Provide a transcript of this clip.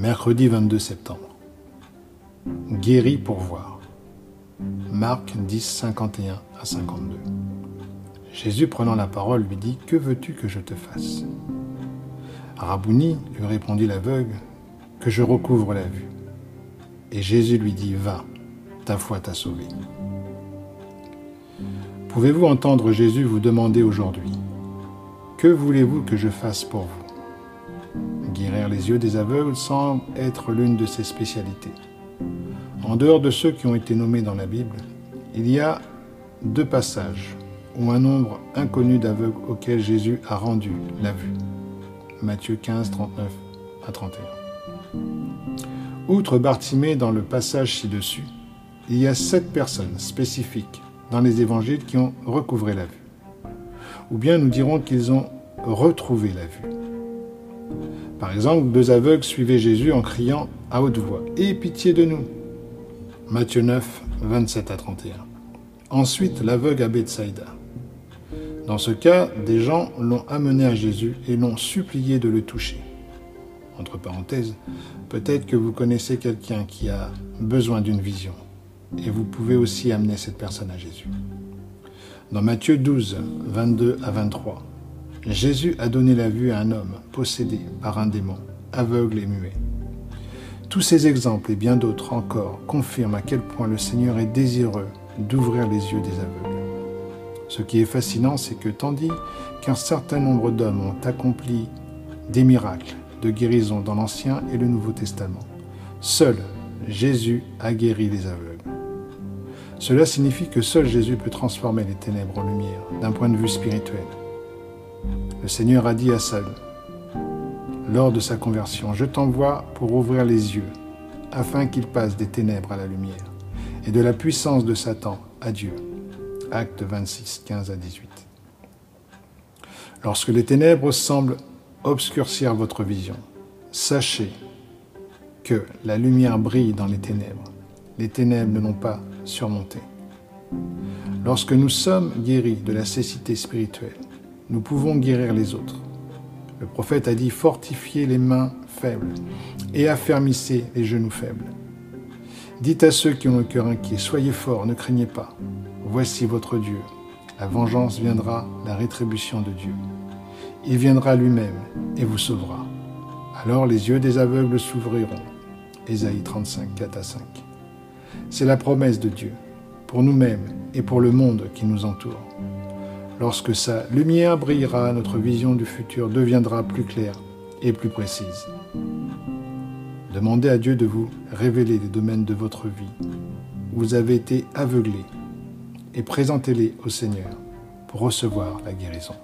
Mercredi 22 septembre. Guéri pour voir. Marc 10, 51 à 52. Jésus prenant la parole lui dit, Que veux-tu que je te fasse? Rabouni, lui répondit l'aveugle, Que je recouvre la vue. Et Jésus lui dit, Va, ta foi t'a sauvé. Pouvez-vous entendre Jésus vous demander aujourd'hui, Que voulez-vous que je fasse pour vous? Guérir les yeux des aveugles semble être l'une de ses spécialités. En dehors de ceux qui ont été nommés dans la Bible, il y a deux passages où un nombre inconnu d'aveugles auxquels Jésus a rendu la vue. Matthieu 15, 39 à 31. Outre Bartimée dans le passage ci-dessus, il y a sept personnes spécifiques dans les évangiles qui ont recouvré la vue. Ou bien nous dirons qu'ils ont retrouvé la vue. Par exemple, deux aveugles suivaient Jésus en criant à haute voix Aie pitié de nous Matthieu 9, 27 à 31. Ensuite, l'aveugle à Bethsaïda. Dans ce cas, des gens l'ont amené à Jésus et l'ont supplié de le toucher. Entre parenthèses, peut-être que vous connaissez quelqu'un qui a besoin d'une vision et vous pouvez aussi amener cette personne à Jésus. Dans Matthieu 12, 22 à 23, Jésus a donné la vue à un homme possédé par un démon, aveugle et muet. Tous ces exemples et bien d'autres encore confirment à quel point le Seigneur est désireux d'ouvrir les yeux des aveugles. Ce qui est fascinant, c'est que tandis qu'un certain nombre d'hommes ont accompli des miracles de guérison dans l'Ancien et le Nouveau Testament, seul Jésus a guéri les aveugles. Cela signifie que seul Jésus peut transformer les ténèbres en lumière d'un point de vue spirituel. Le Seigneur a dit à Saül, lors de sa conversion, je t'envoie pour ouvrir les yeux, afin qu'il passe des ténèbres à la lumière, et de la puissance de Satan à Dieu. Acte 26, 15 à 18. Lorsque les ténèbres semblent obscurcir votre vision, sachez que la lumière brille dans les ténèbres. Les ténèbres ne l'ont pas surmonté. Lorsque nous sommes guéris de la cécité spirituelle, nous pouvons guérir les autres. Le prophète a dit fortifiez les mains faibles et affermissez les genoux faibles. Dites à ceux qui ont le cœur inquiet, soyez forts, ne craignez pas. Voici votre Dieu. La vengeance viendra, la rétribution de Dieu. Il viendra lui-même et vous sauvera. Alors les yeux des aveugles s'ouvriront. Ésaïe 35, 4 à 5. C'est la promesse de Dieu, pour nous-mêmes et pour le monde qui nous entoure. Lorsque sa lumière brillera, notre vision du futur deviendra plus claire et plus précise. Demandez à Dieu de vous révéler les domaines de votre vie où vous avez été aveuglé et présentez-les au Seigneur pour recevoir la guérison.